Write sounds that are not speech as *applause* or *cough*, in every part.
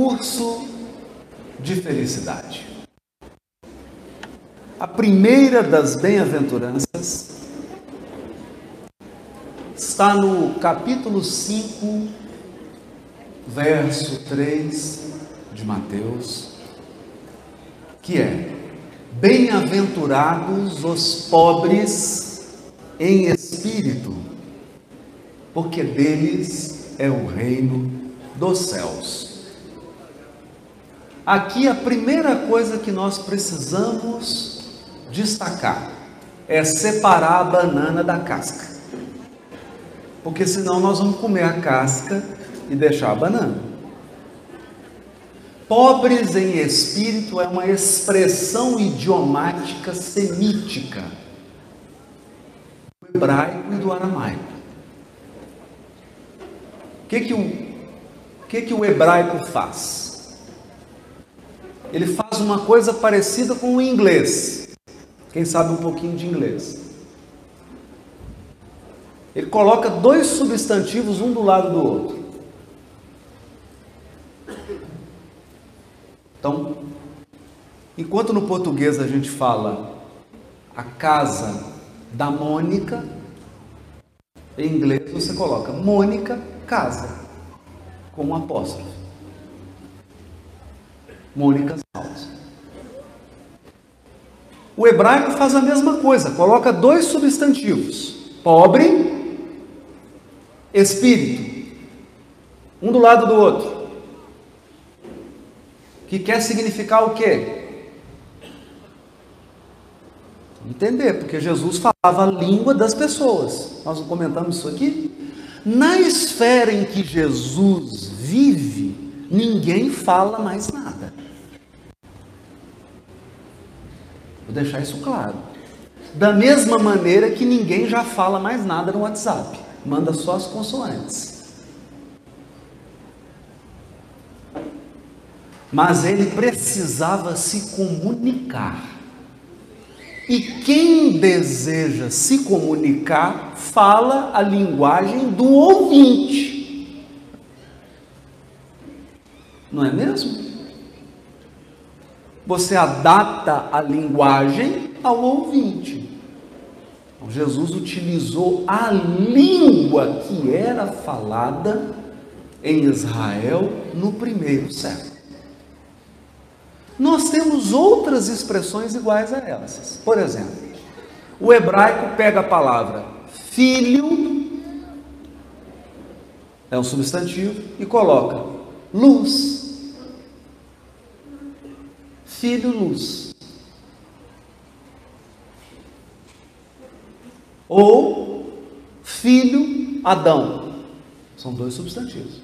curso de felicidade. A primeira das bem-aventuranças está no capítulo 5, verso 3 de Mateus, que é: Bem-aventurados os pobres em espírito, porque deles é o reino dos céus. Aqui a primeira coisa que nós precisamos destacar é separar a banana da casca. Porque senão nós vamos comer a casca e deixar a banana. Pobres em espírito é uma expressão idiomática semítica do hebraico e do aramaico. O que que o, que que o hebraico faz? Ele faz uma coisa parecida com o inglês. Quem sabe um pouquinho de inglês. Ele coloca dois substantivos um do lado do outro. Então, enquanto no português a gente fala a casa da Mônica, em inglês você coloca Mônica casa com um apóstrofo. Mônica Salles. O hebraico faz a mesma coisa, coloca dois substantivos: pobre, espírito, um do lado do outro. Que quer significar o quê? Entender, porque Jesus falava a língua das pessoas. Nós não comentamos isso aqui? Na esfera em que Jesus vive, ninguém fala mais nada. Vou deixar isso claro. Da mesma maneira que ninguém já fala mais nada no WhatsApp, manda só as consoantes. Mas ele precisava se comunicar. E quem deseja se comunicar, fala a linguagem do ouvinte. Não é mesmo? Você adapta a linguagem ao ouvinte. Então, Jesus utilizou a língua que era falada em Israel no primeiro século. Nós temos outras expressões iguais a essas. Por exemplo, o hebraico pega a palavra filho, é um substantivo, e coloca luz filho luz. Ou filho Adão. São dois substantivos.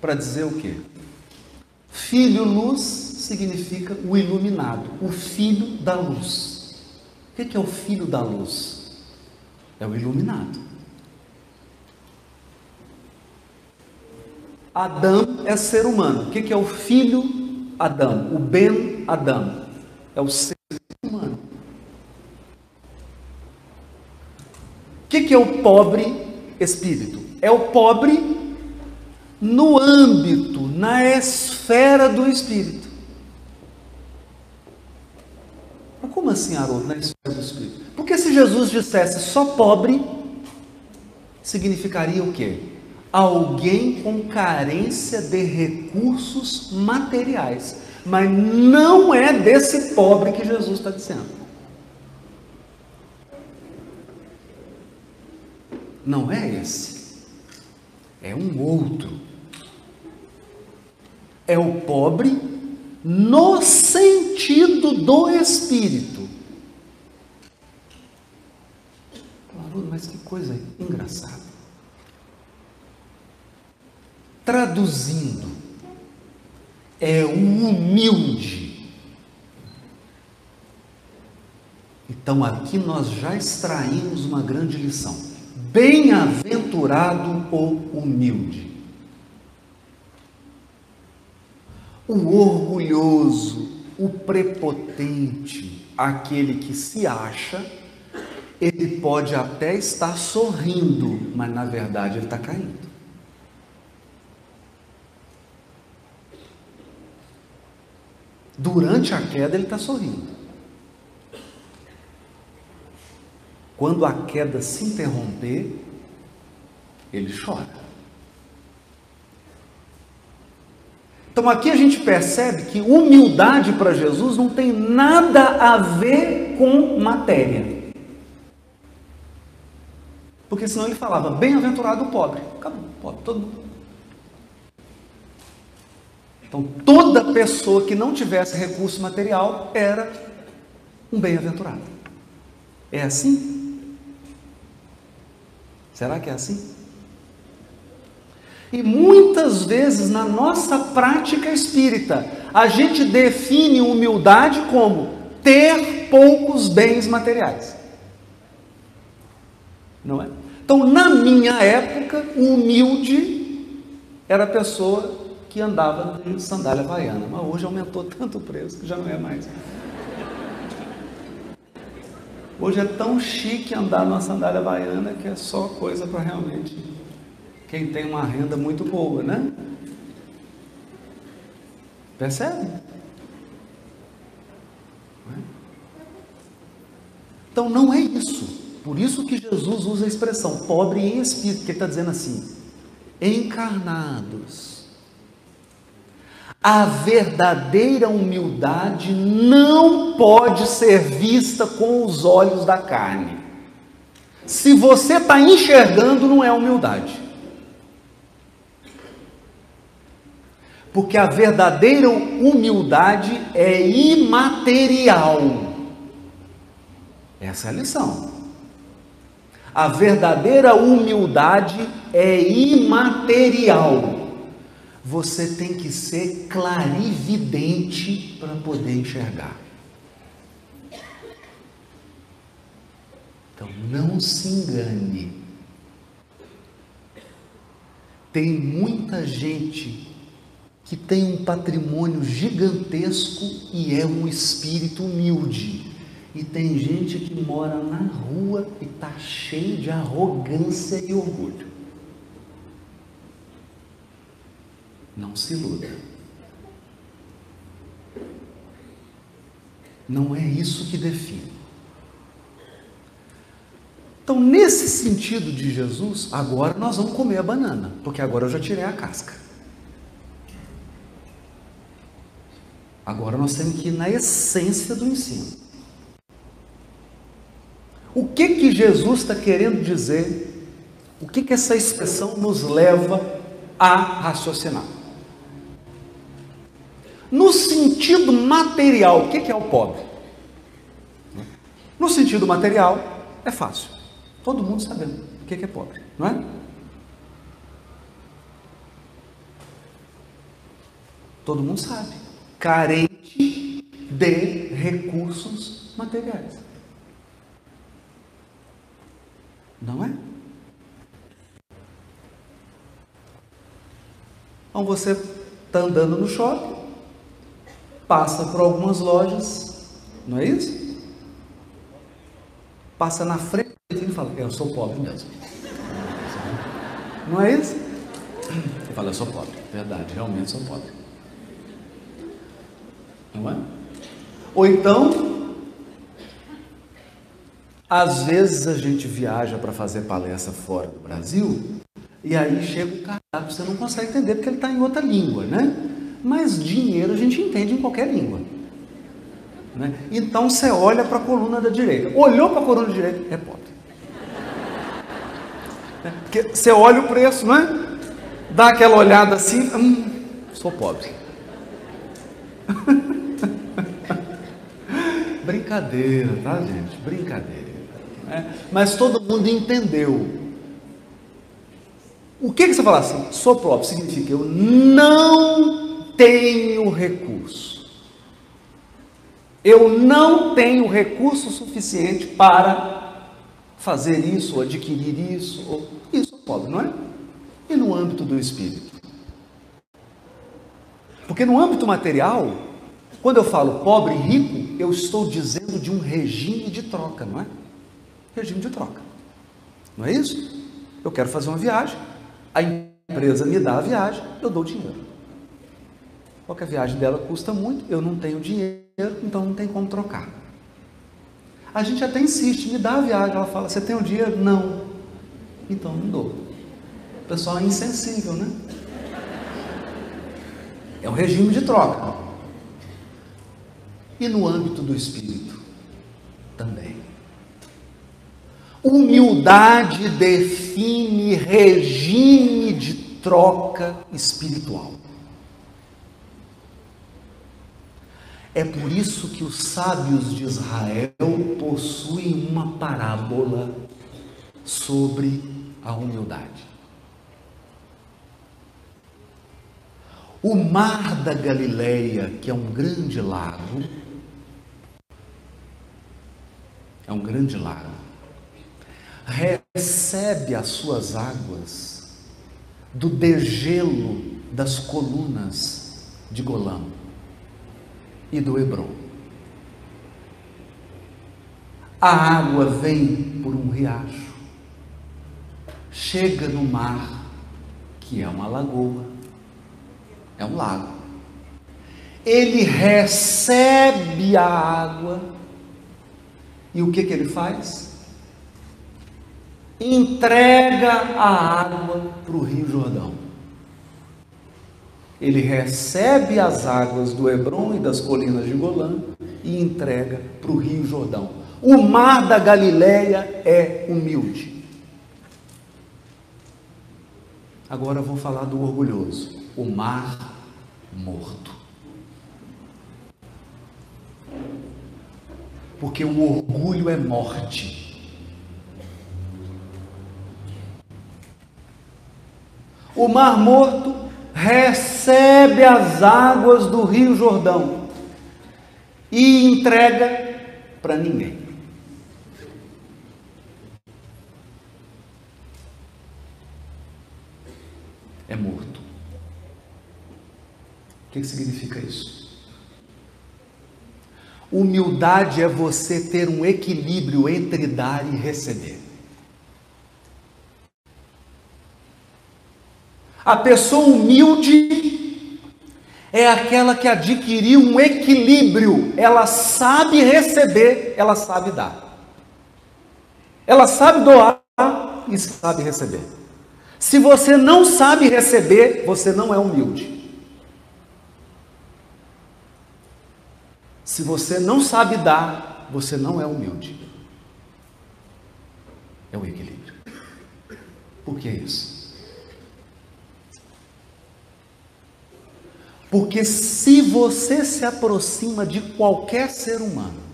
Para dizer o quê? Filho luz significa o iluminado, o filho da luz. O que é o filho da luz? É o iluminado. Adão é ser humano. O que é o filho Adão, o Ben Adão, é o ser humano. O que, que é o pobre espírito? É o pobre no âmbito, na esfera do espírito. Mas como assim, Haroldo, na esfera do espírito? Porque se Jesus dissesse só pobre, significaria o quê? Alguém com carência de recursos materiais. Mas não é desse pobre que Jesus está dizendo. Não é esse. É um outro. É o pobre no sentido do espírito. Mas que coisa engraçada. Traduzindo, é o humilde. Então aqui nós já extraímos uma grande lição. Bem-aventurado o humilde. O orgulhoso, o prepotente, aquele que se acha, ele pode até estar sorrindo, mas na verdade ele está caindo. Durante a queda ele está sorrindo. Quando a queda se interromper, ele chora. Então aqui a gente percebe que humildade para Jesus não tem nada a ver com matéria. Porque senão ele falava, bem-aventurado o pobre. Acabou, pobre, todo mundo. Então toda pessoa que não tivesse recurso material era um bem-aventurado. É assim? Será que é assim? E muitas vezes na nossa prática espírita, a gente define humildade como ter poucos bens materiais. Não é? Então, na minha época, humilde era a pessoa que andava de sandália havaiana, mas hoje aumentou *laughs* tanto o preço que já não é mais. Hoje é tão chique andar numa sandália havaiana que é só coisa para realmente quem tem uma renda muito boa, né? Percebe? Então não é isso. Por isso que Jesus usa a expressão pobre em espírito, que ele está dizendo assim: encarnados. A verdadeira humildade não pode ser vista com os olhos da carne. Se você está enxergando, não é humildade. Porque a verdadeira humildade é imaterial. Essa é a lição. A verdadeira humildade é imaterial. Você tem que ser clarividente para poder enxergar. Então não se engane. Tem muita gente que tem um patrimônio gigantesco e é um espírito humilde. E tem gente que mora na rua e está cheio de arrogância e orgulho. Não se iluda. Não é isso que define. Então, nesse sentido de Jesus, agora nós vamos comer a banana, porque agora eu já tirei a casca. Agora nós temos que ir na essência do ensino. O que que Jesus está querendo dizer? O que que essa expressão nos leva a raciocinar? No sentido material, o que é o pobre? No sentido material, é fácil. Todo mundo sabendo o que é pobre, não é? Todo mundo sabe carente de recursos materiais. Não é? Então você está andando no shopping, passa por algumas lojas, não é isso? Passa na frente e fala, eu sou pobre mesmo. Não é isso? Ele fala, eu sou pobre, verdade, realmente sou pobre. Não é? Ou então, às vezes a gente viaja para fazer palestra fora do Brasil e aí chega o cardápio, você não consegue entender porque ele está em outra língua, né? Mas dinheiro a gente entende em qualquer língua. Né? Então você olha para a coluna da direita. Olhou para a coluna da direita, é pobre. É, porque você olha o preço, não é? Dá aquela olhada assim, hum, sou pobre. *laughs* Brincadeira, tá, gente? Brincadeira. Né? Mas todo mundo entendeu. O que, que você fala assim? Sou próprio significa eu não tenho recurso. Eu não tenho recurso suficiente para fazer isso, ou adquirir isso, ou isso é pobre, não é? E no âmbito do espírito? Porque no âmbito material, quando eu falo pobre e rico, eu estou dizendo de um regime de troca, não é? Regime de troca. Não é isso? Eu quero fazer uma viagem, a empresa me dá a viagem, eu dou dinheiro. Só que a viagem dela custa muito, eu não tenho dinheiro, então não tem como trocar. A gente até insiste, me dá a viagem. Ela fala, você tem o dinheiro? Não. Então não dou. O pessoal é insensível, né? É um regime de troca. E no âmbito do espírito também. Humildade define regime de troca espiritual. É por isso que os sábios de Israel possuem uma parábola sobre a humildade. O mar da Galileia, que é um grande lago, é um grande lago, recebe as suas águas do degelo das colunas de Golã e do Hebron. A água vem por um riacho, chega no mar, que é uma lagoa, é um lago. Ele recebe a água e o que, que ele faz? Entrega a água para o Rio Jordão. Ele recebe as águas do Hebron e das colinas de Golã e entrega para o Rio Jordão. O mar da Galileia é humilde. Agora vou falar do orgulhoso, o mar morto. Porque o orgulho é morte. O mar morto recebe as águas do Rio Jordão e entrega para ninguém. É morto. O que significa isso? Humildade é você ter um equilíbrio entre dar e receber. A pessoa humilde é aquela que adquiriu um equilíbrio, ela sabe receber, ela sabe dar. Ela sabe doar e sabe receber. Se você não sabe receber, você não é humilde. Se você não sabe dar, você não é humilde. É o equilíbrio. Por que isso? Porque se você se aproxima de qualquer ser humano,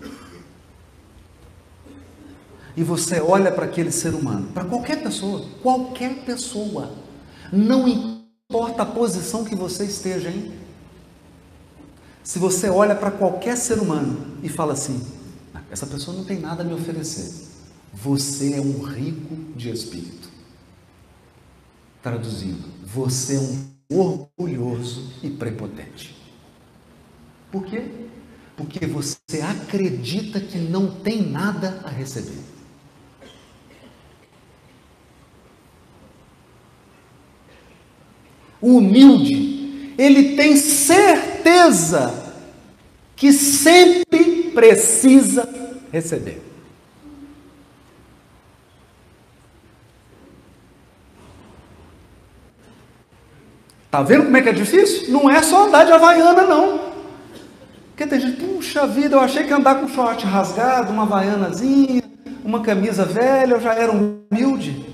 e você olha para aquele ser humano, para qualquer pessoa, qualquer pessoa, não importa a posição que você esteja em, se você olha para qualquer ser humano e fala assim: essa pessoa não tem nada a me oferecer, você é um rico de espírito. Traduzindo, você é um orgulhoso e prepotente. Por quê? Porque você acredita que não tem nada a receber. O humilde, ele tem certeza que sempre precisa receber. Tá vendo como é que é difícil? Não é só andar de havaiana, não. Porque tem gente, puxa vida, eu achei que andar com short rasgado, uma havaianazinha, uma camisa velha, eu já era humilde.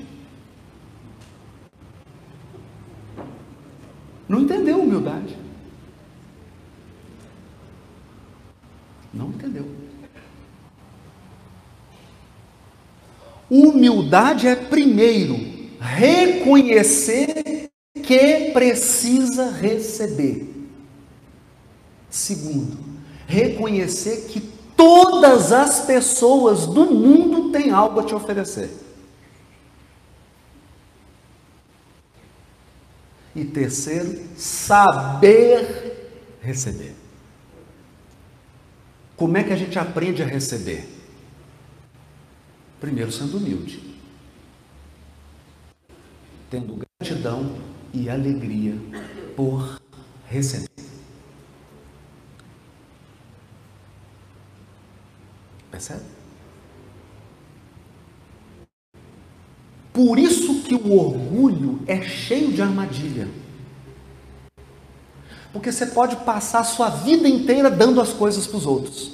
Não entendeu humildade. Não entendeu. Humildade é primeiro reconhecer que precisa receber. Segundo, reconhecer que todas as pessoas do mundo têm algo a te oferecer. E terceiro, saber receber. Como é que a gente aprende a receber? Primeiro, sendo humilde, tendo gratidão e alegria por receber. Percebe? Por isso que o orgulho é cheio de armadilha. Porque você pode passar a sua vida inteira dando as coisas para os outros.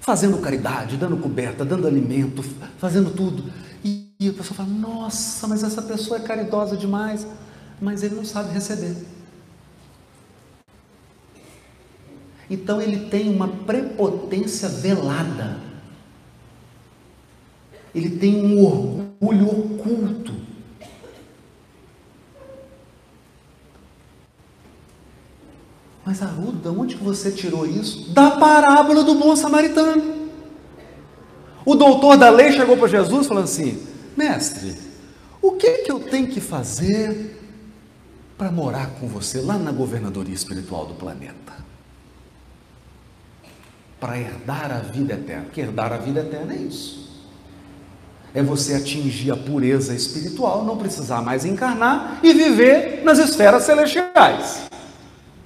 Fazendo caridade, dando coberta, dando alimento, fazendo tudo. E, e a pessoa fala: Nossa, mas essa pessoa é caridosa demais mas ele não sabe receber. Então ele tem uma prepotência velada. Ele tem um orgulho oculto. Mas Aruda, onde que você tirou isso? Da parábola do bom samaritano. O doutor da lei chegou para Jesus falando assim: Mestre, o que, que eu tenho que fazer para morar com você lá na governadoria espiritual do planeta? Para herdar a vida eterna. Porque herdar a vida eterna é isso é você atingir a pureza espiritual, não precisar mais encarnar e viver nas esferas celestiais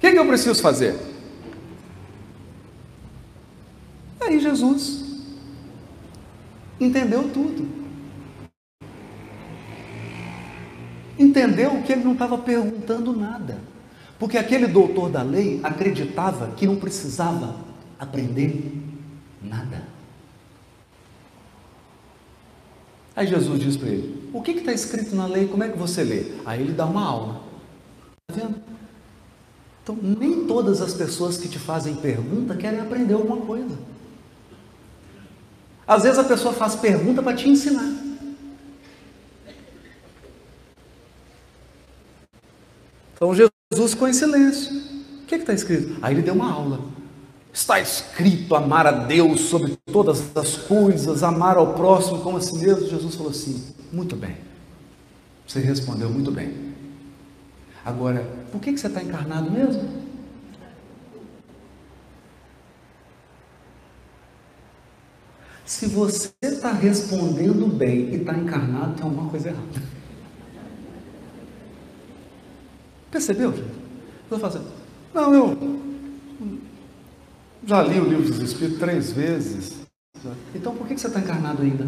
que, que eu preciso fazer? Aí Jesus entendeu tudo. Entendeu que ele não estava perguntando nada. Porque aquele doutor da lei acreditava que não precisava aprender nada. Aí Jesus diz para ele: O que está escrito na lei? Como é que você lê? Aí ele dá uma aula. Está vendo? Então, nem todas as pessoas que te fazem pergunta querem aprender alguma coisa. Às vezes a pessoa faz pergunta para te ensinar. Então Jesus ficou em silêncio. O que está escrito? Aí ele deu uma aula. Está escrito amar a Deus sobre todas as coisas, amar ao próximo como a si mesmo. Jesus falou assim: muito bem. Você respondeu muito bem. Agora, por que, que você está encarnado mesmo? Se você está respondendo bem e está encarnado, tem alguma coisa errada. Percebeu, gente? Eu assim, não, eu já li o livro dos Espíritos três vezes. Então por que você está encarnado ainda?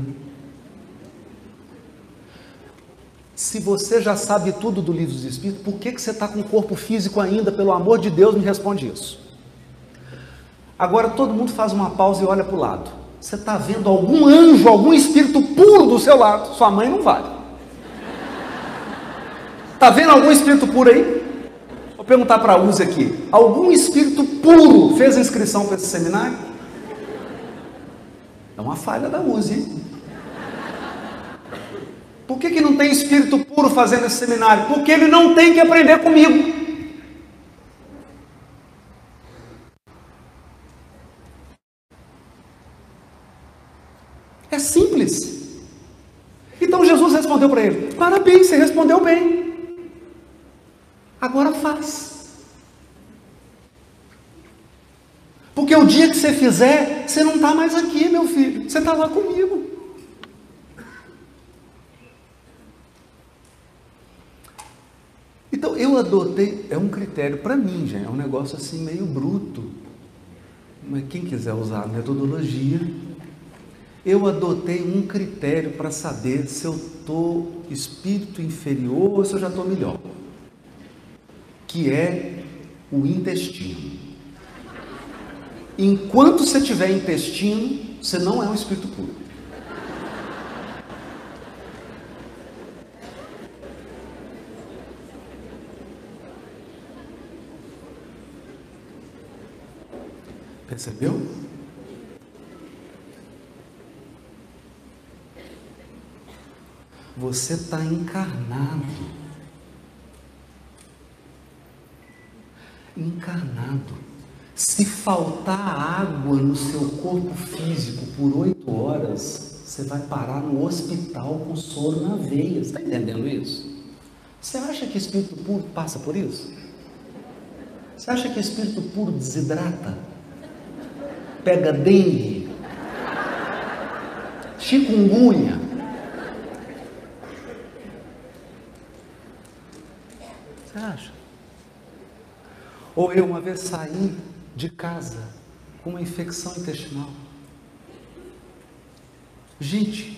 Se você já sabe tudo do livro dos Espíritos, por que, que você está com o corpo físico ainda? Pelo amor de Deus, me responde isso. Agora todo mundo faz uma pausa e olha para o lado. Você está vendo algum anjo, algum espírito puro do seu lado? Sua mãe não vale. Está vendo algum espírito puro aí? Vou perguntar para a Uzi aqui. Algum espírito puro fez inscrição para esse seminário? É uma falha da Uzi. Por que, que não tem espírito puro fazendo esse seminário? Porque ele não tem que aprender comigo. É simples. Então Jesus respondeu para ele: Parabéns, você respondeu bem. Agora faz. Porque o dia que você fizer, você não está mais aqui, meu filho. Você está lá comigo. Então eu adotei, é um critério para mim, já é um negócio assim meio bruto. Mas quem quiser usar a metodologia, eu adotei um critério para saber se eu estou espírito inferior ou se eu já estou melhor, que é o intestino. Enquanto você tiver intestino, você não é um espírito puro. Percebeu? Você está encarnado. Encarnado. Se faltar água no seu corpo físico por oito horas, você vai parar no hospital com soro na veia. Está entendendo isso? Você acha que espírito puro passa por isso? Você acha que espírito puro desidrata? pega dengue, chikungunya. Você acha? Ou eu uma vez saí de casa com uma infecção intestinal. Gente,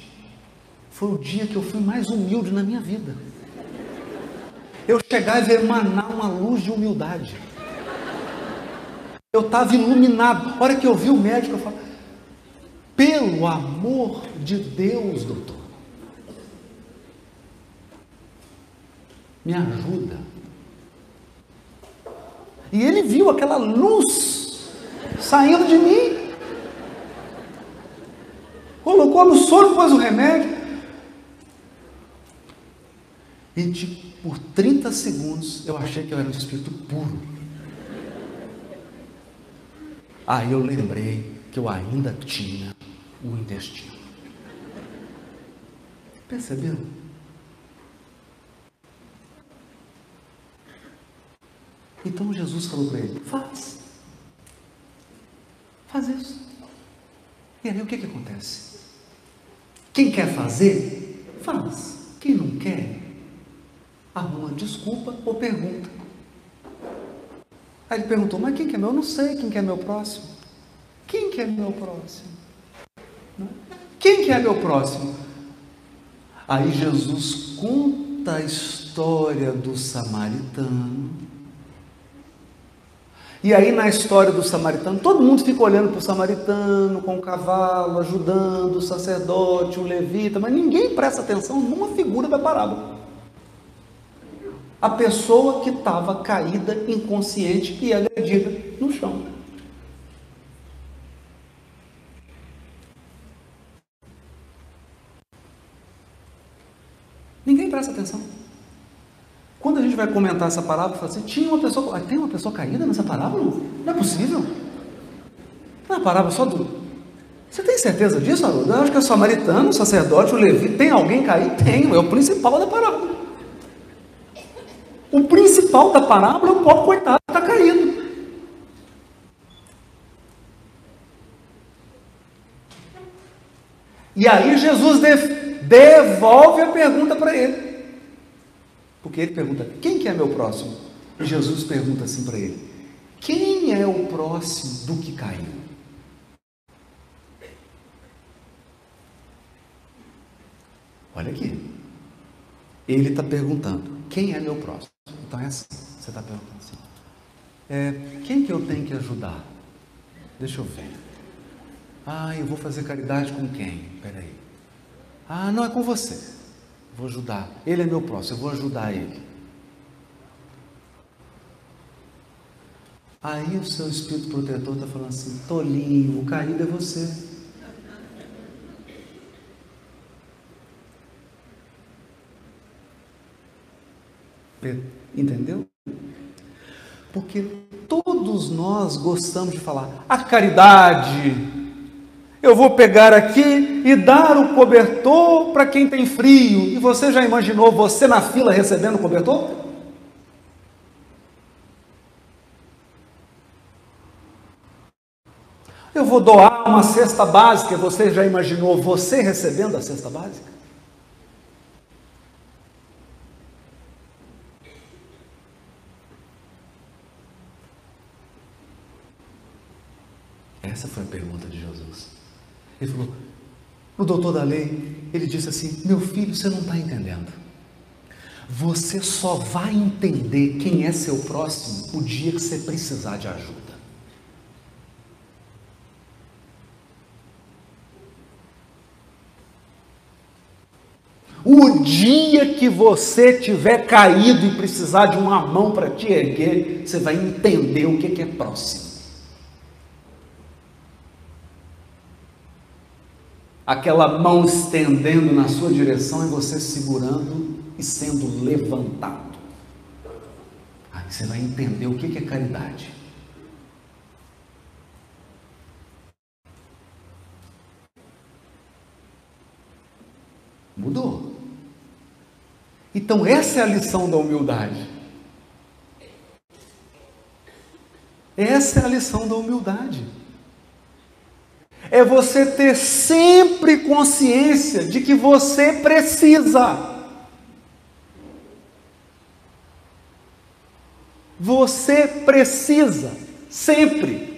foi o dia que eu fui mais humilde na minha vida. Eu chegava e emanar uma luz de humildade. Eu estava iluminado. A hora que eu vi o médico, eu falei, pelo amor de Deus, doutor, me ajuda. E ele viu aquela luz saindo de mim. Colocou no soro, pôs o remédio. E de, por 30 segundos eu achei que eu era um espírito puro. Aí eu lembrei que eu ainda tinha o intestino. Perceberam? Então Jesus falou para ele: faz. Faz isso. E aí o que, que acontece? Quem quer fazer, faz. Quem não quer, arruma desculpa ou pergunta. Aí ele perguntou, mas quem que é meu? Eu não sei quem que é meu próximo. Quem que é meu próximo? Quem que é meu próximo? Aí Jesus conta a história do samaritano. E aí na história do samaritano, todo mundo fica olhando para o samaritano com o cavalo, ajudando o sacerdote, o levita, mas ninguém presta atenção numa figura da parábola a pessoa que estava caída, inconsciente e agredida no chão. Ninguém presta atenção. Quando a gente vai comentar essa parábola, fala assim, tinha uma pessoa, tem uma pessoa caída nessa parábola? Não é possível. Não é uma parábola só do. Você tem certeza disso, Haroldo? Eu acho que é o samaritano, o sacerdote, o levi, tem alguém caído? Tem, é o principal da parábola. O principal da parábola é o pobre coitado que está caído. E aí Jesus devolve a pergunta para ele. Porque ele pergunta: quem que é meu próximo? E Jesus pergunta assim para ele: quem é o próximo do que caiu? Olha aqui. Ele está perguntando: quem é meu próximo? Então é assim, você está perguntando assim. É, quem que eu tenho que ajudar? Deixa eu ver. Ah, eu vou fazer caridade com quem? Peraí. Ah, não é com você. Vou ajudar. Ele é meu próximo, eu vou ajudar ele. Aí o seu espírito protetor está falando assim: tolinho, o caído é você. Entendeu? Porque todos nós gostamos de falar, a caridade. Eu vou pegar aqui e dar o cobertor para quem tem frio. E você já imaginou você na fila recebendo o cobertor? Eu vou doar uma cesta básica. Você já imaginou você recebendo a cesta básica? Essa foi a pergunta de. Ele falou, o doutor da lei, ele disse assim: Meu filho, você não está entendendo. Você só vai entender quem é seu próximo o dia que você precisar de ajuda. O dia que você tiver caído e precisar de uma mão para te erguer, você vai entender o que é próximo. Aquela mão estendendo na sua direção e você segurando e sendo levantado. Aí você vai entender o que é caridade. Mudou. Então, essa é a lição da humildade. Essa é a lição da humildade é você ter sempre consciência de que você precisa. Você precisa, sempre.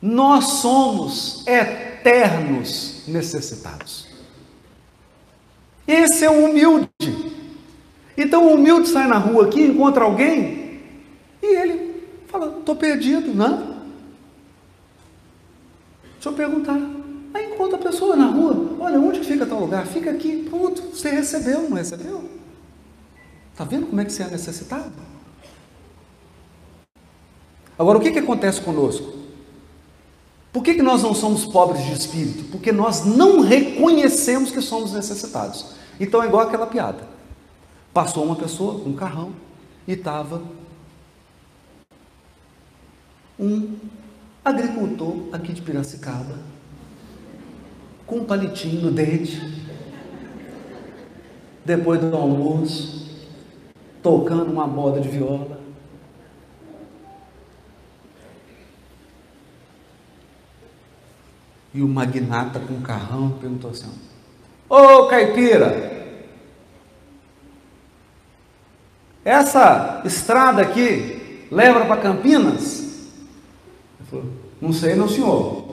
Nós somos eternos necessitados. Esse é o humilde. Então o humilde sai na rua aqui, encontra alguém e ele fala: estou perdido, não? Deixa eu perguntar. Aí encontra a pessoa na rua: olha, onde fica tal lugar? Fica aqui, pronto, você recebeu, não recebeu? Está vendo como é que você é necessitado? Agora, o que, que acontece conosco? Por que, que nós não somos pobres de espírito? Porque nós não reconhecemos que somos necessitados. Então é igual aquela piada. Passou uma pessoa um carrão e estava um agricultor aqui de Piracicaba com um palitinho no dente, depois do almoço, tocando uma moda de viola. E o magnata com o carrão perguntou assim: Ô caipira, essa estrada aqui leva para Campinas? Ele falou: Não sei, não, senhor.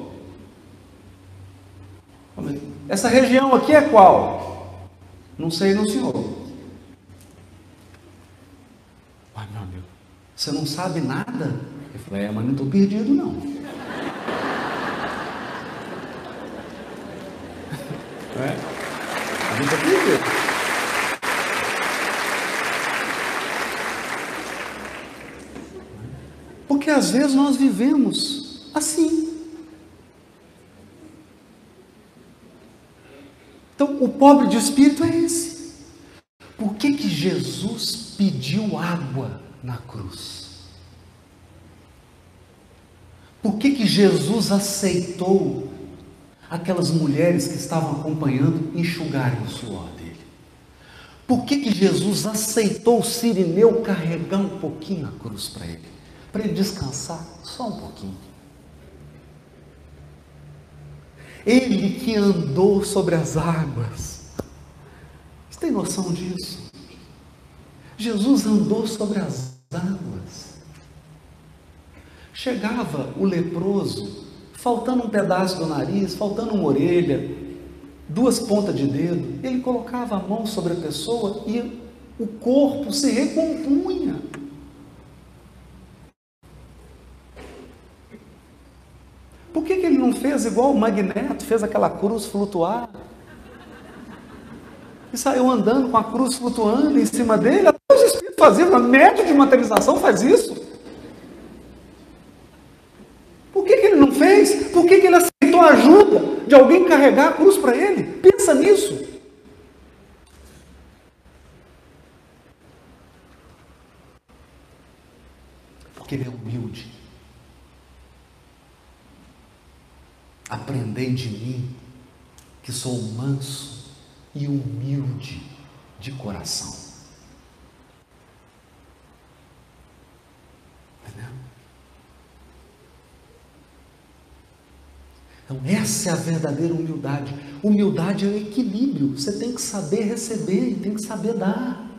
Essa região aqui é qual? Não sei, não, senhor. Ai, meu amigo, você não sabe nada? Eu falei: É, mas não estou perdido, não. É. A gente acredita. Às vezes nós vivemos assim. Então, o pobre de espírito é esse. Por que, que Jesus pediu água na cruz? Por que, que Jesus aceitou aquelas mulheres que estavam acompanhando enxugarem o suor dele. Por que, que Jesus aceitou o Sirineu carregar um pouquinho a cruz para ele? Para ele descansar só um pouquinho. Ele que andou sobre as águas. Você tem noção disso? Jesus andou sobre as águas. Chegava o leproso faltando um pedaço do nariz, faltando uma orelha, duas pontas de dedo, ele colocava a mão sobre a pessoa e o corpo se recompunha. Por que, que ele não fez igual o Magneto, fez aquela cruz flutuar? E saiu andando com a cruz flutuando em cima dele. Até os espíritos faziam, médio de materialização faz isso. fez? Por que, que ele aceitou a ajuda de alguém carregar a cruz para ele? Pensa nisso. Porque ele é humilde. Aprendei de mim, que sou manso e humilde de coração. Entendeu? Então, essa é a verdadeira humildade. Humildade é o equilíbrio. Você tem que saber receber e tem que saber dar.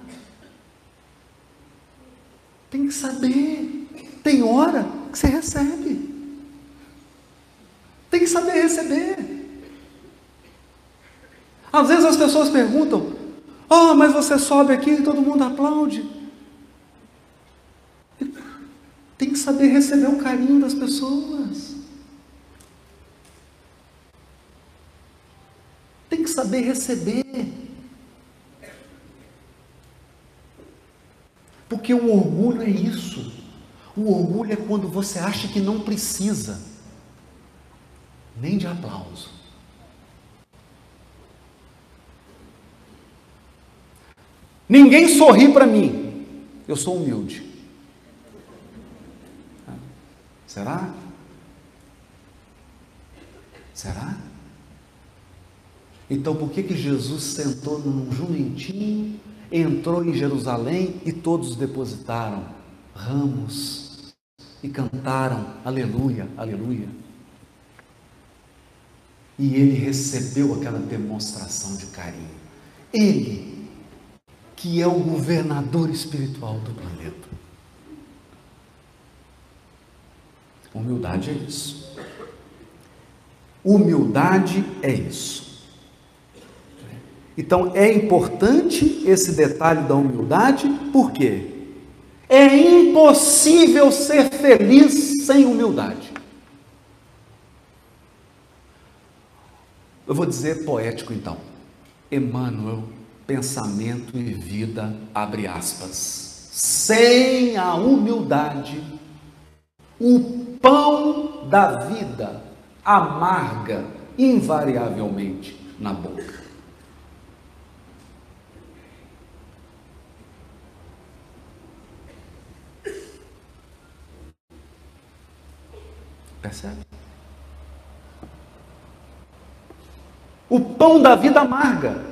Tem que saber. Tem hora que você recebe. Tem que saber receber. Às vezes as pessoas perguntam: Oh, mas você sobe aqui e todo mundo aplaude. Tem que saber receber o carinho das pessoas. tem que saber receber. Porque o orgulho é isso. O orgulho é quando você acha que não precisa nem de aplauso. Ninguém sorri para mim. Eu sou humilde. Será? Será? Então, por que, que Jesus sentou num jumentinho, entrou em Jerusalém e todos depositaram ramos e cantaram aleluia, aleluia? E ele recebeu aquela demonstração de carinho. Ele, que é o governador espiritual do planeta. Humildade é isso. Humildade é isso. Então é importante esse detalhe da humildade, por quê? É impossível ser feliz sem humildade. Eu vou dizer poético então. Emmanuel, pensamento e vida, abre aspas. Sem a humildade, o pão da vida amarga invariavelmente na boca. Percebe? O pão da vida amarga.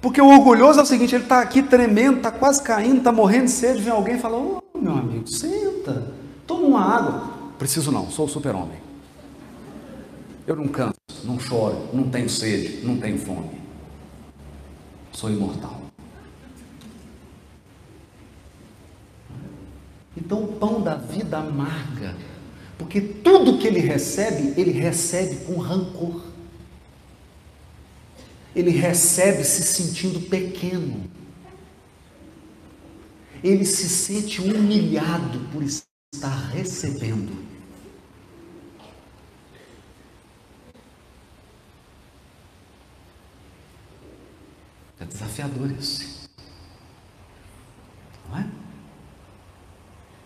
Porque o orgulhoso é o seguinte: ele está aqui tremendo, está quase caindo, está morrendo de sede. Vem alguém e fala: Ô oh, meu amigo, senta, toma uma água. Preciso não, sou o super-homem. Eu não canso, não choro, não tenho sede, não tenho fome. Sou imortal. Então o pão da vida amarga porque tudo que ele recebe, ele recebe com rancor. Ele recebe se sentindo pequeno. Ele se sente humilhado por estar recebendo. É desafiador isso. Não é?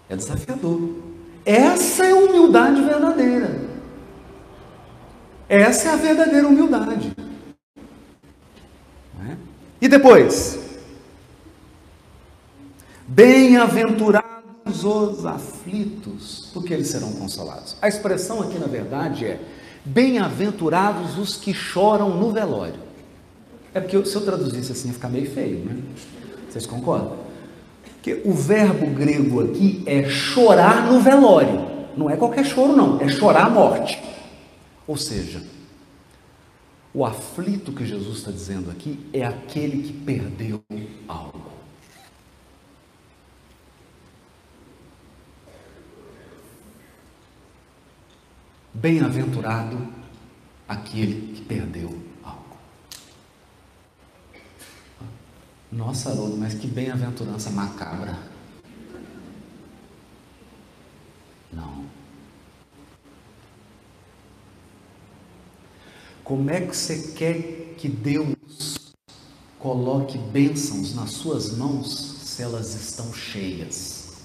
É desafiador. Essa é a humildade verdadeira. Essa é a verdadeira humildade. E depois, bem-aventurados os aflitos, porque eles serão consolados. A expressão aqui, na verdade, é bem-aventurados os que choram no velório. É porque se eu traduzisse assim ia ficar meio feio, né? Vocês concordam? que o verbo grego aqui é chorar no velório. Não é qualquer choro, não, é chorar a morte. Ou seja, o aflito que Jesus está dizendo aqui é aquele que perdeu algo. Bem-aventurado aquele que perdeu Nossa, Haroldo, mas que bem-aventurança macabra. Não. Como é que você quer que Deus coloque bênçãos nas suas mãos se elas estão cheias?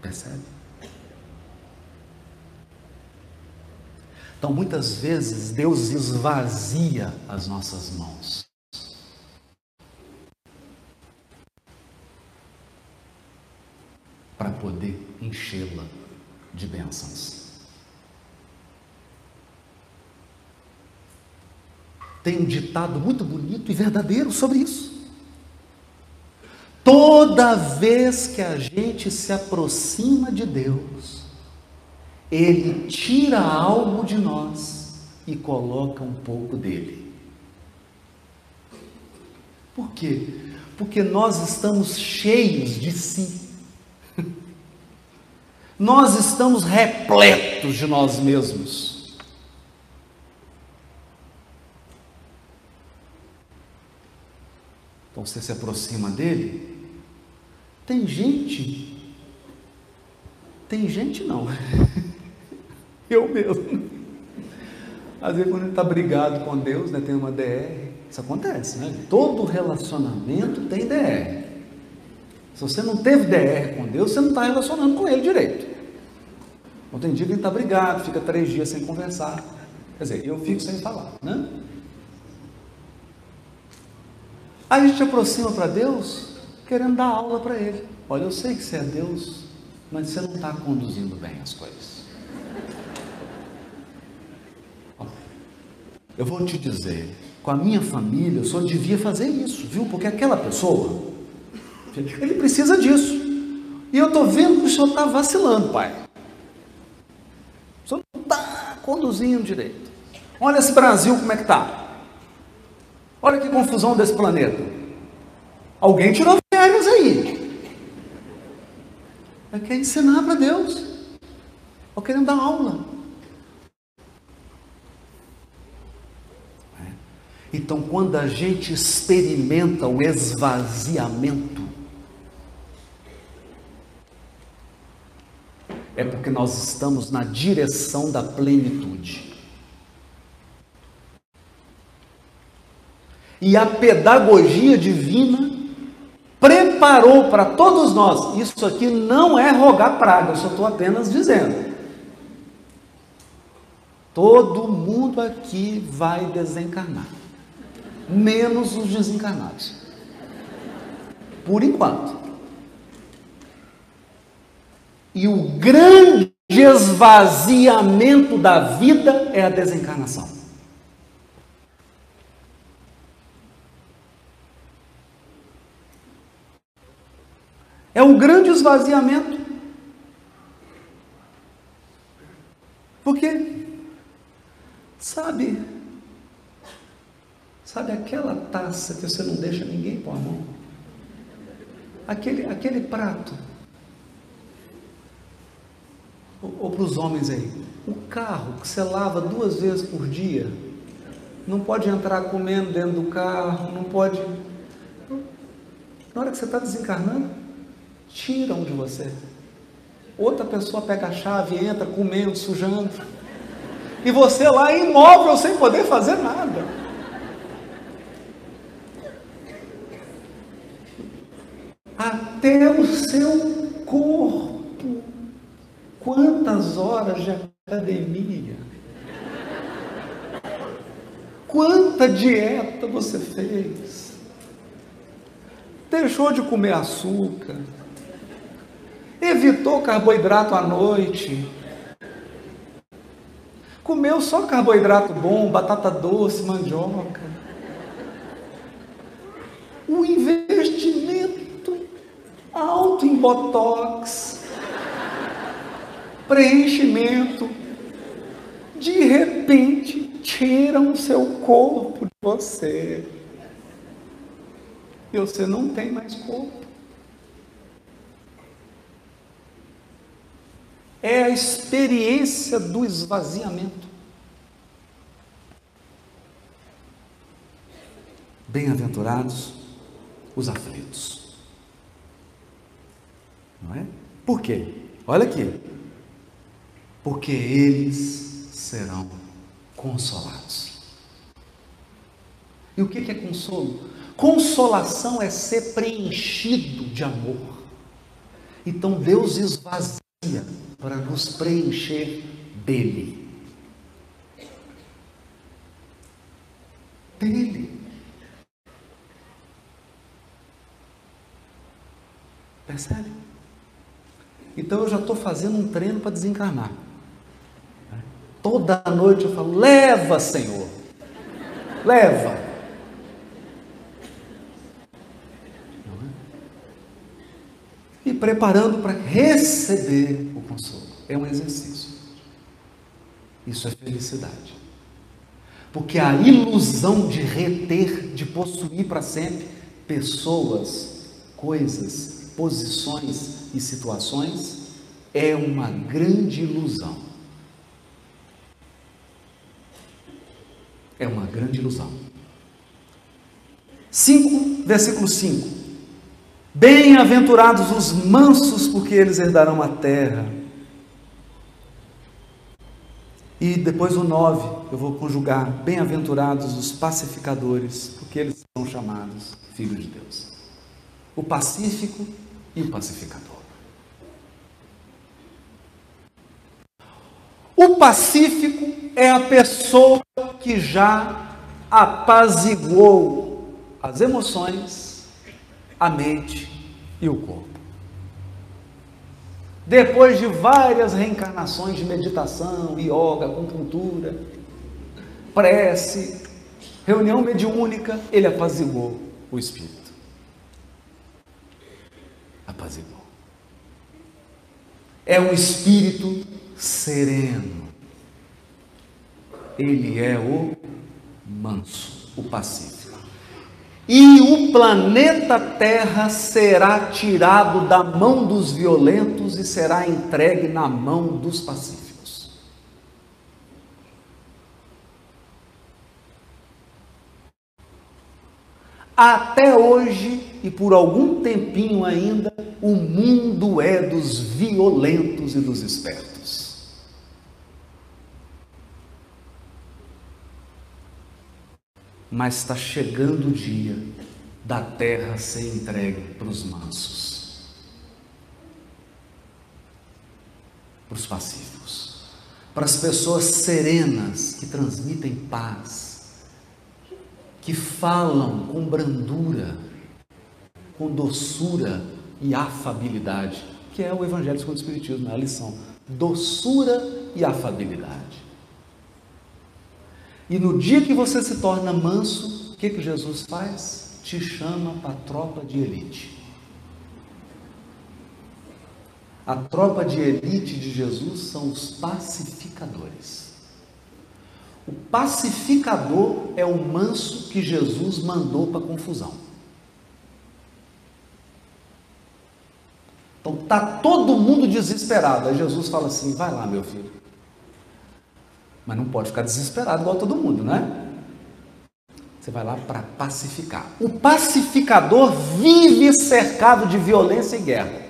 Percebe? Então, muitas vezes, Deus esvazia as nossas mãos. Para poder enchê-la de bênçãos. Tem um ditado muito bonito e verdadeiro sobre isso. Toda vez que a gente se aproxima de Deus, ele tira algo de nós e coloca um pouco dele. Por quê? Porque nós estamos cheios de si. Nós estamos repletos de nós mesmos. Então você se aproxima dele. Tem gente. Tem gente não. *laughs* Eu mesmo. Às vezes, quando ele está brigado com Deus, né, tem uma DR. Isso acontece, né? Todo relacionamento tem DR. Se você não teve DR com Deus, você não está relacionando com Ele direito. Então, tem dia que ele está brigado, fica três dias sem conversar. Quer dizer, eu fico sem falar, né? Aí a gente aproxima para Deus, querendo dar aula para Ele. Olha, eu sei que você é Deus, mas você não está conduzindo bem as coisas. Eu vou te dizer, com a minha família, o senhor devia fazer isso, viu? Porque aquela pessoa, ele precisa disso. E eu estou vendo que o senhor está vacilando, pai. O senhor não está conduzindo direito. Olha esse Brasil como é que está. Olha que confusão desse planeta. Alguém tirou férias aí. É quer ensinar para Deus. Ou querendo dar aula. É. Então, quando a gente experimenta o esvaziamento, é porque nós estamos na direção da plenitude. E a pedagogia divina preparou para todos nós. Isso aqui não é rogar praga, eu só estou apenas dizendo. Todo mundo aqui vai desencarnar, menos os desencarnados. Por enquanto. E o grande esvaziamento da vida é a desencarnação. É um grande esvaziamento. Porque, sabe, sabe aquela taça que você não deixa ninguém pôr a mão? Aquele, aquele prato ou para os homens aí, o carro que você lava duas vezes por dia, não pode entrar comendo dentro do carro, não pode. Na hora que você está desencarnando, tiram de você. Outra pessoa pega a chave, entra comendo, sujando. E você lá imóvel, sem poder fazer nada. Até o seu corpo Quantas horas de academia? Quanta dieta você fez? Deixou de comer açúcar? Evitou carboidrato à noite? Comeu só carboidrato bom, batata doce, mandioca? O investimento alto em botox, preenchimento, de repente tiram o seu corpo de você. E você não tem mais corpo. É a experiência do esvaziamento. Bem-aventurados os aflitos. Não é? Por quê? Olha aqui porque eles serão consolados. E o que é consolo? Consolação é ser preenchido de amor. Então Deus esvazia para nos preencher dele. Dele. Percebe? Então eu já estou fazendo um treino para desencarnar. Toda noite eu falo: leva, Senhor, leva. E preparando para receber o consolo. É um exercício. Isso é felicidade. Porque a ilusão de reter, de possuir para sempre pessoas, coisas, posições e situações é uma grande ilusão. É uma grande ilusão. 5, versículo 5. Bem-aventurados os mansos, porque eles herdarão a terra. E depois o 9, eu vou conjugar: bem-aventurados os pacificadores, porque eles são chamados filhos de Deus. O pacífico e o pacificador. O pacífico é a pessoa que já apaziguou as emoções, a mente e o corpo. Depois de várias reencarnações de meditação, yoga, acupuntura, prece, reunião mediúnica, ele apaziguou o espírito. Apaziguou. É um espírito sereno. Ele é o manso, o pacífico. e o planeta Terra será tirado da mão dos violentos e será entregue na mão dos pacíficos. Até hoje e por algum tempinho ainda, o mundo é dos violentos e dos espertos. Mas está chegando o dia da terra ser entregue para os mansos, para os pacíficos, para as pessoas serenas que transmitem paz, que falam com brandura, com doçura e afabilidade, que é o Evangelho segundo o Espiritismo, é a lição. Doçura e afabilidade. E no dia que você se torna manso, o que, que Jesus faz? Te chama para a tropa de elite. A tropa de elite de Jesus são os pacificadores. O pacificador é o manso que Jesus mandou para a confusão. Então tá todo mundo desesperado. Aí Jesus fala assim: vai lá, meu filho. Mas não pode ficar desesperado igual todo mundo, né? Você vai lá para pacificar. O pacificador vive cercado de violência e guerra.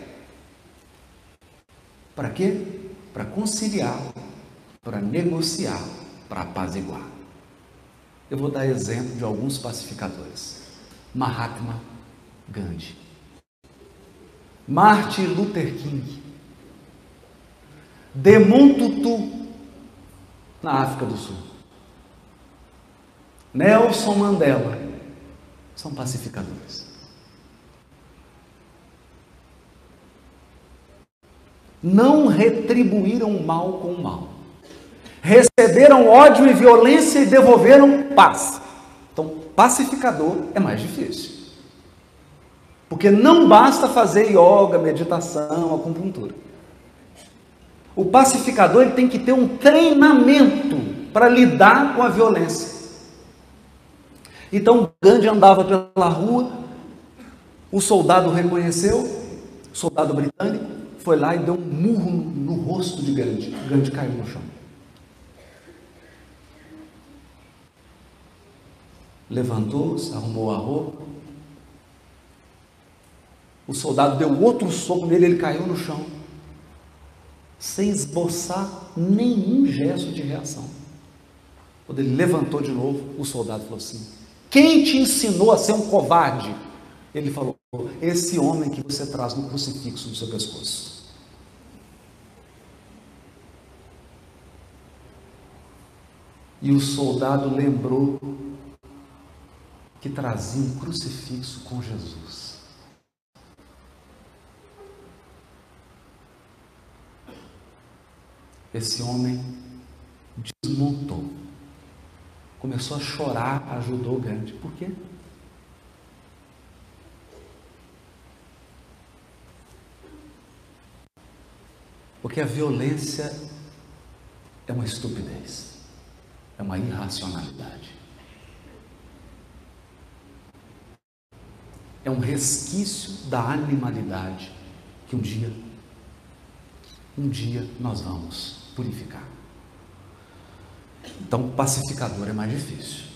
Para quê? Para conciliar, para negociar, para apaziguar. Eu vou dar exemplo de alguns pacificadores. Mahatma Gandhi. Martin Luther King. Demon Tutu, na África do Sul. Nelson Mandela são pacificadores. Não retribuíram o mal com o mal. Receberam ódio e violência e devolveram paz. Então, pacificador é mais difícil. Porque não basta fazer yoga, meditação, acupuntura. O pacificador ele tem que ter um treinamento para lidar com a violência. Então Gandhi andava pela rua, o soldado reconheceu, soldado britânico, foi lá e deu um murro no, rosto de Gandhi. Gandhi caiu no chão. Levantou-se, arrumou a roupa. O soldado deu outro soco nele, ele caiu no chão sem esboçar nenhum gesto de reação. Quando ele levantou de novo, o soldado falou assim: Quem te ensinou a ser um covarde? Ele falou: Esse homem que você traz no crucifixo no seu pescoço. E o soldado lembrou que trazia um crucifixo com Jesus. Esse homem desmontou. Começou a chorar, ajudou o grande. Por quê? Porque a violência é uma estupidez, é uma irracionalidade. É um resquício da animalidade que um dia, um dia nós vamos purificar. Então, pacificador é mais difícil.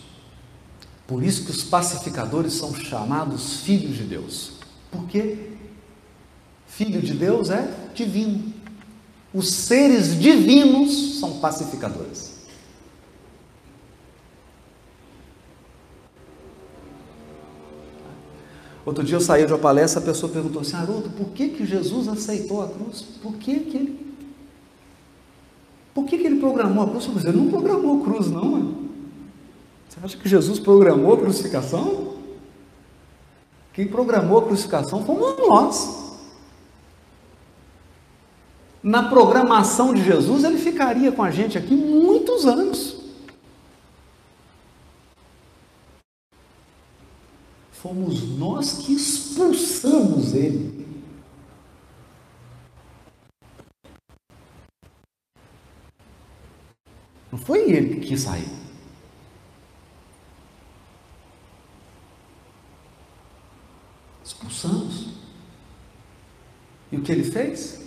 Por isso que os pacificadores são chamados filhos de Deus. Por quê? Filho de Deus é divino. Os seres divinos são pacificadores. Outro dia eu saí de uma palestra, a pessoa perguntou assim, Haroldo, por que, que Jesus aceitou a cruz? Por que, que ele por que, que ele programou a cruz? Ele não programou a cruz, não. Mano. Você acha que Jesus programou a crucificação? Quem programou a crucificação fomos nós. Na programação de Jesus, ele ficaria com a gente aqui muitos anos. Fomos nós que expulsamos ele. Não foi ele que quis sair. Expulsamos. E o que ele fez?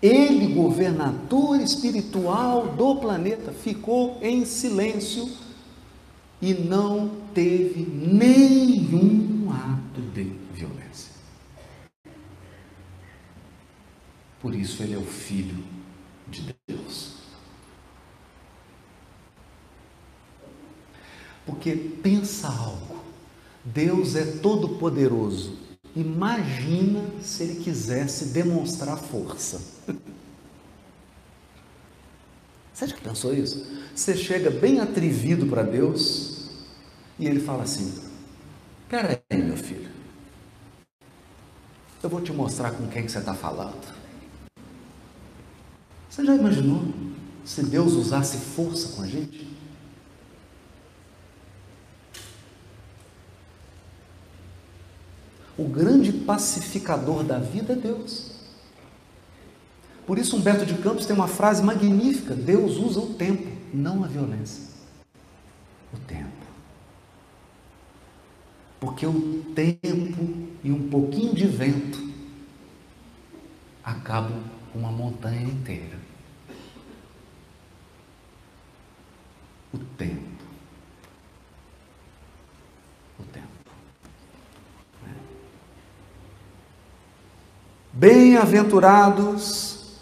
Ele, governador espiritual do planeta, ficou em silêncio e não teve nenhum ato de violência. Por isso ele é o filho de Deus. Porque pensa algo. Deus é todo poderoso Imagina se ele quisesse demonstrar força. *laughs* Você já pensou isso? Você chega bem atrevido para Deus e ele fala assim: Peraí, meu filho, eu vou te mostrar com quem que você está falando. Você já imaginou se Deus usasse força com a gente? O grande pacificador da vida é Deus. Por isso, Humberto de Campos tem uma frase magnífica: Deus usa o tempo, não a violência. O tempo. Porque o tempo e um pouquinho de vento acabam com uma montanha inteira. O tempo. O tempo. Bem-aventurados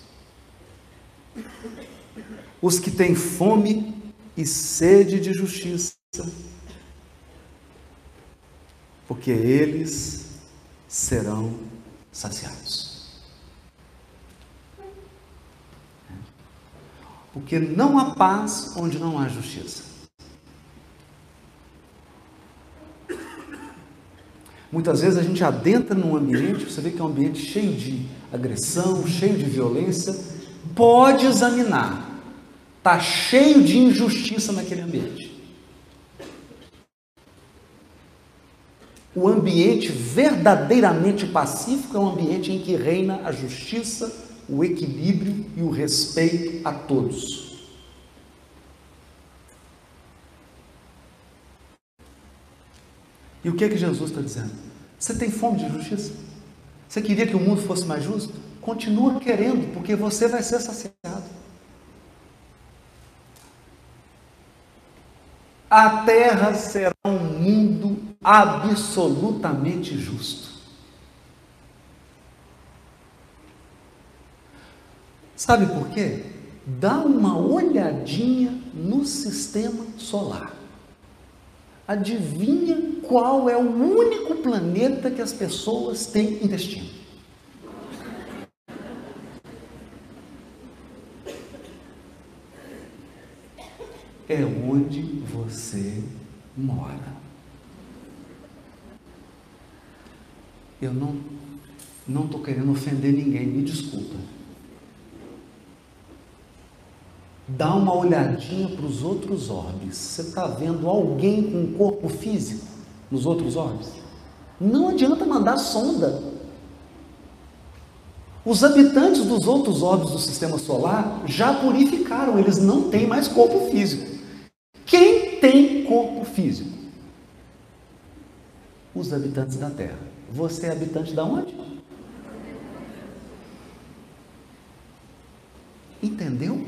os que têm fome e sede de justiça, porque eles serão saciados. Porque não há paz onde não há justiça. Muitas vezes a gente adentra num ambiente, você vê que é um ambiente cheio de agressão, cheio de violência, pode examinar. Está cheio de injustiça naquele ambiente. O ambiente verdadeiramente pacífico é um ambiente em que reina a justiça, o equilíbrio e o respeito a todos. E o que é que Jesus está dizendo? Você tem fome de justiça? Você queria que o mundo fosse mais justo? Continua querendo, porque você vai ser saciado. A terra será um mundo absolutamente justo. Sabe por quê? Dá uma olhadinha no sistema solar. Adivinha qual é o único planeta que as pessoas têm intestino? É onde você mora. Eu não não estou querendo ofender ninguém, me desculpa. Dá uma olhadinha para os outros orbes. Você está vendo alguém com um corpo físico nos outros orbes? Não adianta mandar sonda. Os habitantes dos outros orbes do sistema solar já purificaram, eles não têm mais corpo físico. Quem tem corpo físico? Os habitantes da Terra. Você é habitante da onde? Entendeu?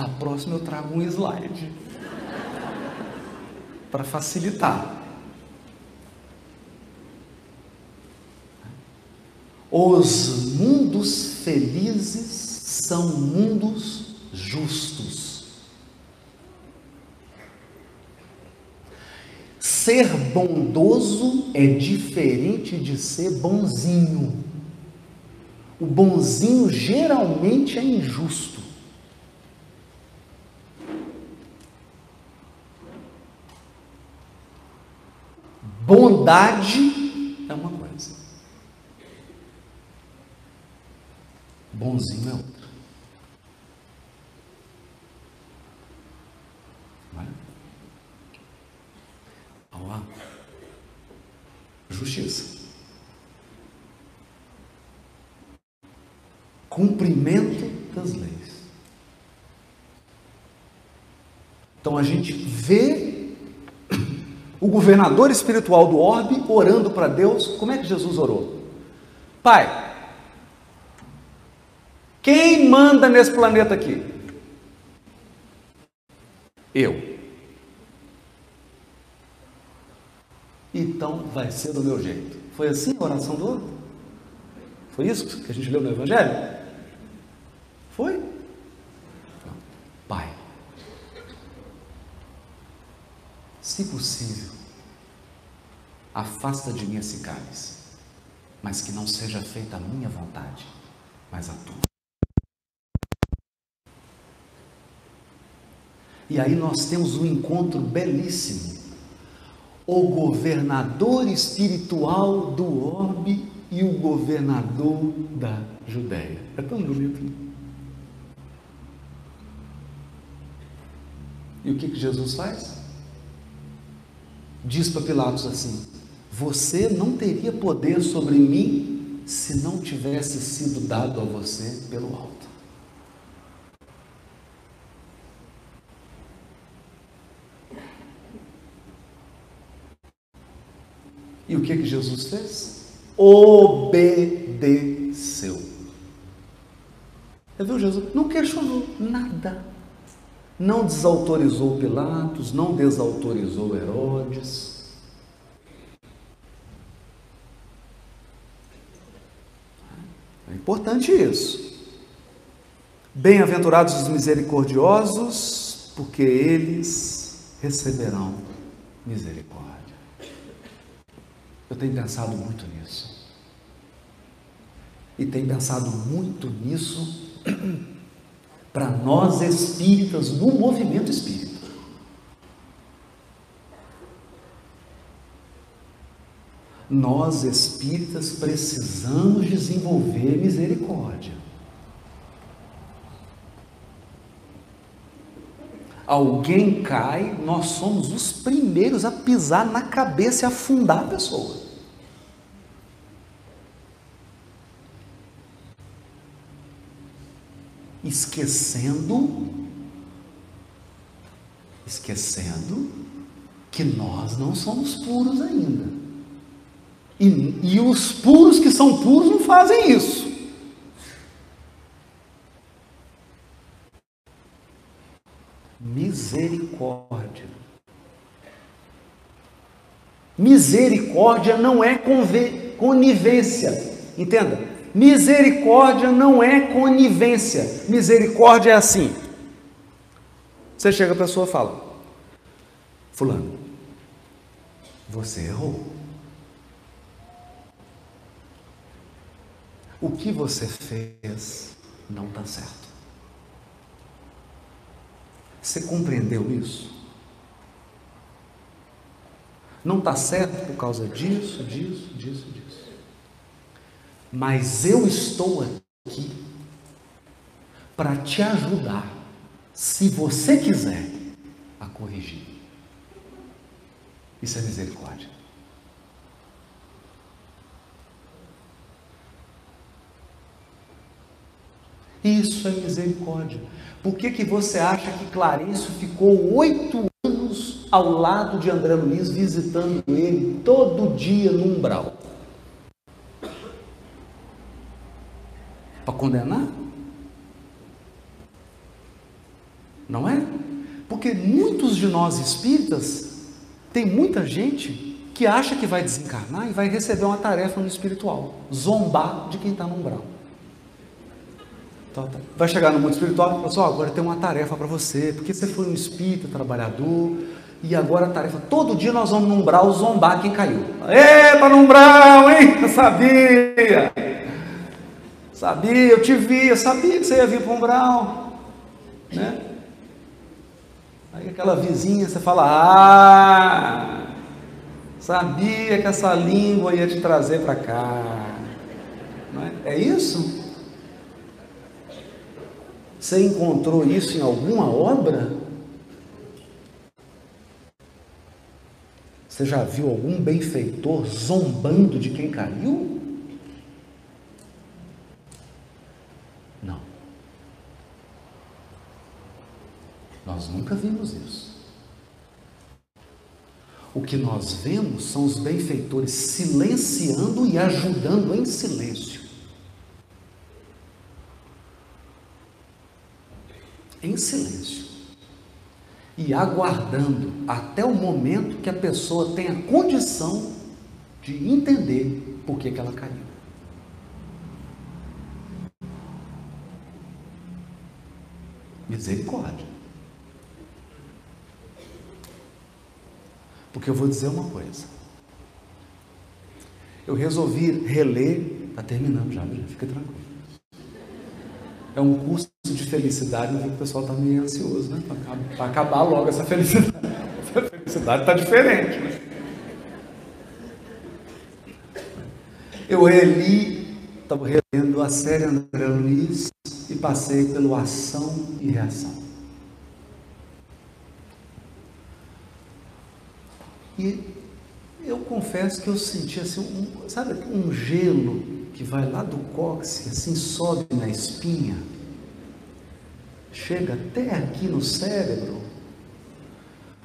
Da próxima eu trago um slide para facilitar. Os mundos felizes são mundos justos. Ser bondoso é diferente de ser bonzinho. O bonzinho geralmente é injusto. Bondade é uma coisa. Bonzinho é outra. Vai. Vamos lá. Justiça. Cumprimento das leis. Então a gente vê o governador espiritual do orbe, orando para Deus. Como é que Jesus orou? Pai, quem manda nesse planeta aqui? Eu. Então vai ser do meu jeito. Foi assim a oração do outro? Foi isso que a gente leu no Evangelho? Foi? Pai, se possível, afasta de mim esse cálice, mas que não seja feita a minha vontade, mas a tua. E aí nós temos um encontro belíssimo. O governador espiritual do orbe e o governador da Judéia. É tão bonito. Né? E o que, que Jesus faz? Diz para Pilatos assim: Você não teria poder sobre mim se não tivesse sido dado a você pelo alto. E o que que Jesus fez? Obedeceu. Você viu Jesus? Não questionou nada. Não desautorizou Pilatos, não desautorizou Herodes. É importante isso. Bem-aventurados os misericordiosos, porque eles receberão misericórdia. Eu tenho pensado muito nisso. E tenho pensado muito nisso para nós espíritas, no movimento espírita. Nós espíritas precisamos desenvolver misericórdia. alguém cai, nós somos os primeiros a pisar na cabeça e afundar a pessoa. Esquecendo, esquecendo que nós não somos puros ainda. E, e os puros que são puros não fazem isso. misericórdia. Misericórdia não é conivência, entenda? Misericórdia não é conivência. Misericórdia é assim. Você chega a pessoa e fala: Fulano, você errou. O que você fez não está certo. Você compreendeu isso? Não está certo por causa disso, disso, disso, disso. Mas eu estou aqui para te ajudar, se você quiser, a corrigir. Isso é misericórdia. Isso é misericórdia. Por que, que você acha que Clarencio ficou oito anos ao lado de André Luiz, visitando ele todo dia no umbral? Para condenar? Não é? Porque muitos de nós espíritas, tem muita gente que acha que vai desencarnar e vai receber uma tarefa no espiritual, zombar de quem está no umbral. Vai chegar no mundo espiritual e falar assim, oh, agora tem uma tarefa para você, porque você foi um espírito trabalhador, e agora a tarefa, todo dia nós vamos no umbral zombar quem caiu. Eita, no umbral, hein? Eu sabia! Sabia, eu te vi, eu sabia que você ia vir para o umbral. Né? Aí aquela vizinha, você fala, ah, sabia que essa língua ia te trazer para cá. É? é isso? Você encontrou isso em alguma obra? Você já viu algum benfeitor zombando de quem caiu? Não. Nós nunca vimos isso. O que nós vemos são os benfeitores silenciando e ajudando em silêncio. Em silêncio. E aguardando até o momento que a pessoa tenha condição de entender por que, que ela caiu. Misericórdia. Porque eu vou dizer uma coisa. Eu resolvi reler, está terminando já, fica tranquilo. É um curso de felicidade, mas o pessoal está meio ansioso, né? Para acabar logo essa felicidade. *laughs* Essa felicidade está diferente, né? Eu reli, estava relendo a série André Luiz e passei pelo ação e reação. E eu confesso que eu senti assim, um, sabe, um gelo que vai lá do cóccix, assim sobe na espinha, chega até aqui no cérebro.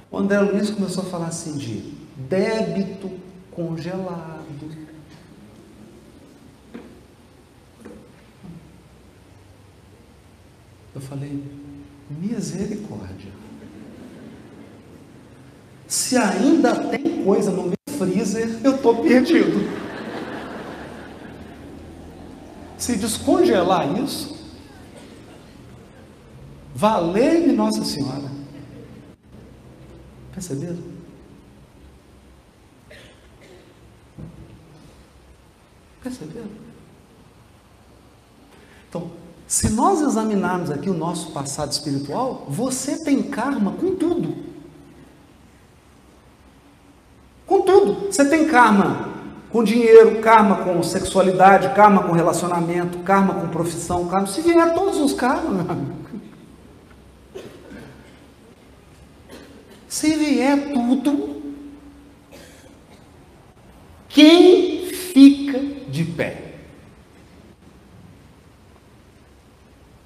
O André Luiz começou a falar assim de débito congelado. Eu falei, misericórdia. Se ainda tem coisa no meu freezer, eu estou perdido. Se descongelar isso, valei-me Nossa Senhora. Perceberam? Perceberam? Então, se nós examinarmos aqui o nosso passado espiritual, você tem karma com tudo. Com tudo. Você tem karma com dinheiro, karma com sexualidade, karma com relacionamento, karma com profissão, karma. Se vier todos os karmas, meu amigo. Se vier tudo, quem fica de pé?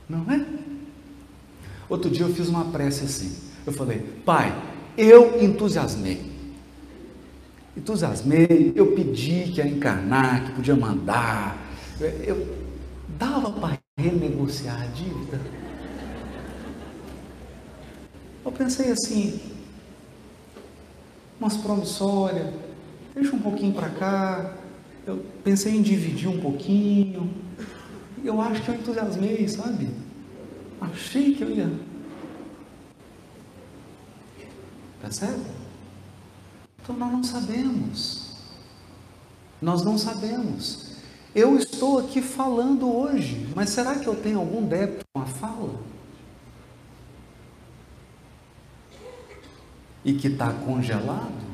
Não é? Outro dia eu fiz uma prece assim. Eu falei, Pai, eu entusiasmei. Entusiasmei, eu pedi que ia encarnar, que podia mandar. Eu dava para renegociar a dívida. Eu pensei assim, umas promissórias, deixa um pouquinho para cá. Eu pensei em dividir um pouquinho eu acho que eu entusiasmei, sabe? Achei que eu ia. Percebe? Então nós não sabemos. Nós não sabemos. Eu estou aqui falando hoje, mas será que eu tenho algum débito com a fala? E que está congelado?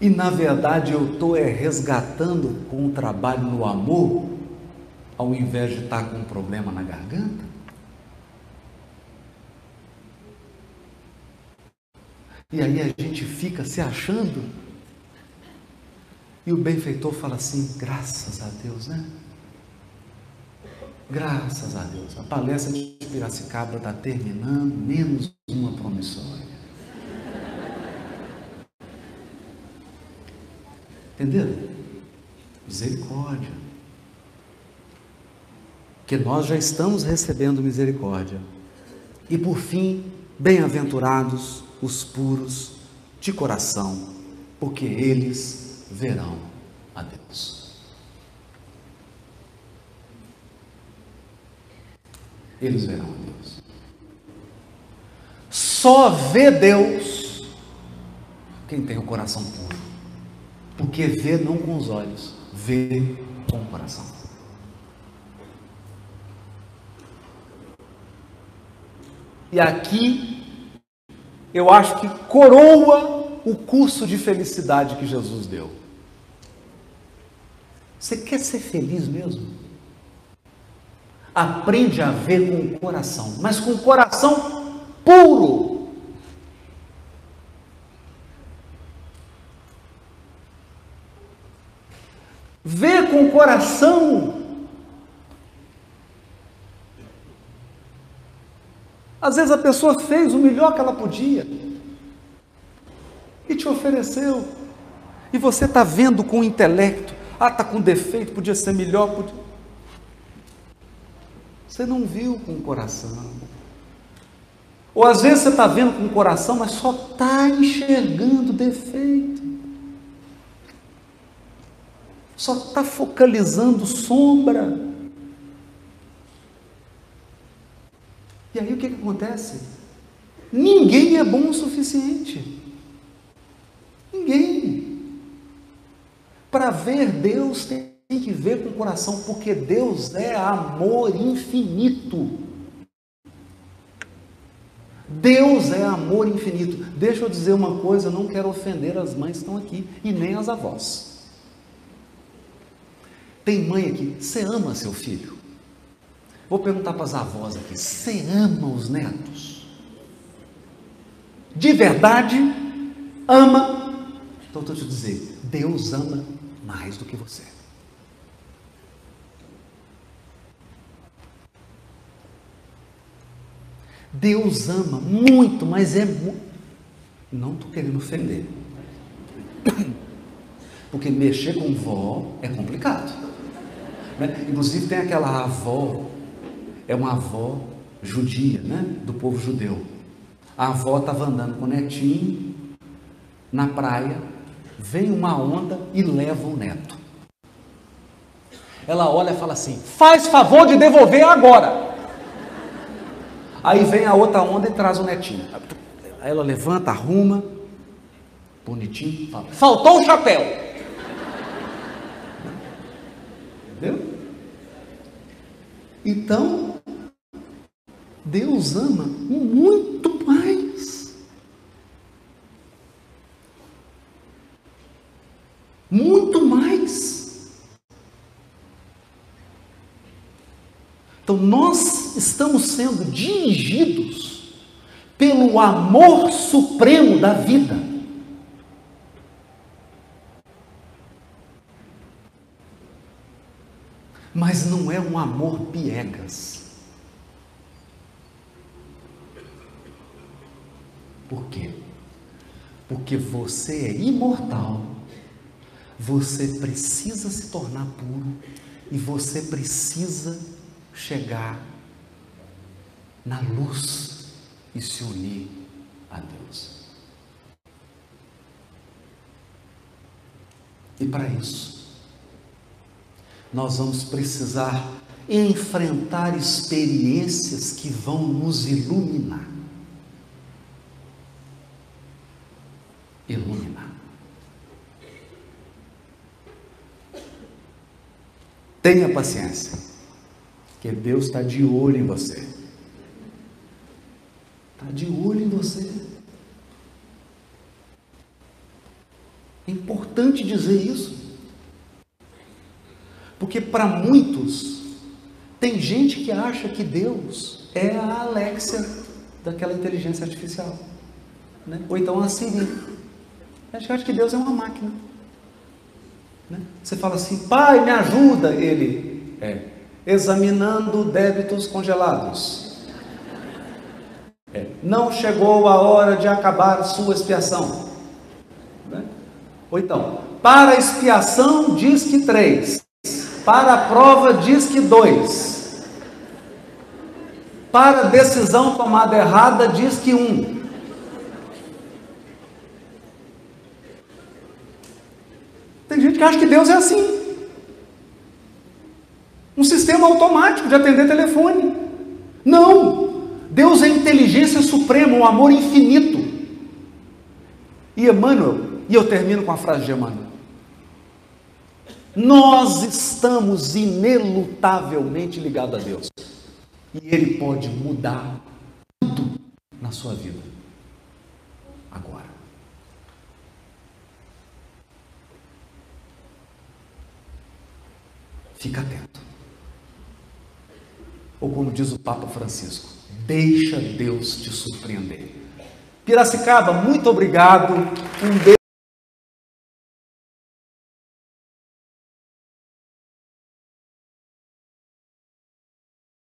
E na verdade eu estou é, resgatando com o trabalho no amor, ao invés de estar tá com um problema na garganta? E aí a gente fica se achando. E o benfeitor fala assim: graças a Deus, né? Graças a Deus. A palestra de Piracicaba está terminando, menos uma promissória. Entenderam? Misericórdia. Que nós já estamos recebendo misericórdia. E por fim, bem-aventurados os puros de coração, porque eles verão a Deus. Eles verão a Deus. Só vê Deus quem tem o coração puro. Porque vê não com os olhos, vê com o coração. E aqui eu acho que coroa o curso de felicidade que Jesus deu. Você quer ser feliz mesmo? Aprende a ver com o coração, mas com o coração puro. Vê com o coração. Às vezes a pessoa fez o melhor que ela podia e te ofereceu. E você está vendo com o intelecto, ah, está com defeito, podia ser melhor. Podia... Você não viu com o coração. Ou às vezes você está vendo com o coração, mas só está enxergando defeito. Só está focalizando sombra. E aí o que, que acontece? Ninguém é bom o suficiente. Ninguém. Para ver Deus tem que ver com o coração, porque Deus é amor infinito. Deus é amor infinito. Deixa eu dizer uma coisa, eu não quero ofender as mães que estão aqui e nem as avós. Tem mãe aqui, você ama seu filho? Vou perguntar para as avós aqui, você ama os netos? De verdade, ama? Então estou te dizer, Deus ama mais do que você. Deus ama muito, mas é. Não estou querendo ofender. Porque mexer com vó é complicado. Né? Inclusive tem aquela avó, é uma avó judia, né? do povo judeu. A avó estava andando com o netinho na praia, vem uma onda e leva o neto. Ela olha e fala assim: faz favor de devolver agora. Aí vem a outra onda e traz o netinho. Aí ela levanta, arruma, bonitinho, fala: faltou o chapéu. Entendeu? Então, Deus ama muito mais. Muito mais. Então nós estamos sendo dirigidos pelo amor supremo da vida. Mas não é um amor piegas. Por quê? Porque você é imortal, você precisa se tornar puro e você precisa chegar na luz e se unir a Deus. E para isso, nós vamos precisar enfrentar experiências que vão nos iluminar. Tenha paciência. Porque Deus está de olho em você. Está de olho em você. É importante dizer isso. Porque para muitos, tem gente que acha que Deus é a Alexia daquela inteligência artificial. Né? Ou então a Siri. Acha que Deus é uma máquina. Né? Você fala assim, pai, me ajuda. Ele é examinando débitos congelados. É. Não chegou a hora de acabar sua expiação. Né? Ou então, para a expiação diz que três, para a prova diz que dois, para a decisão tomada errada diz que um. Tem gente que acha que Deus é assim. Um sistema automático de atender telefone. Não! Deus é inteligência suprema, um amor infinito. E Emmanuel, e eu termino com a frase de Emmanuel: Nós estamos inelutavelmente ligados a Deus. E Ele pode mudar tudo na sua vida. Agora. Fica atento. Ou como diz o Papa Francisco, deixa Deus te surpreender. Piracicaba, muito obrigado. Um beijo.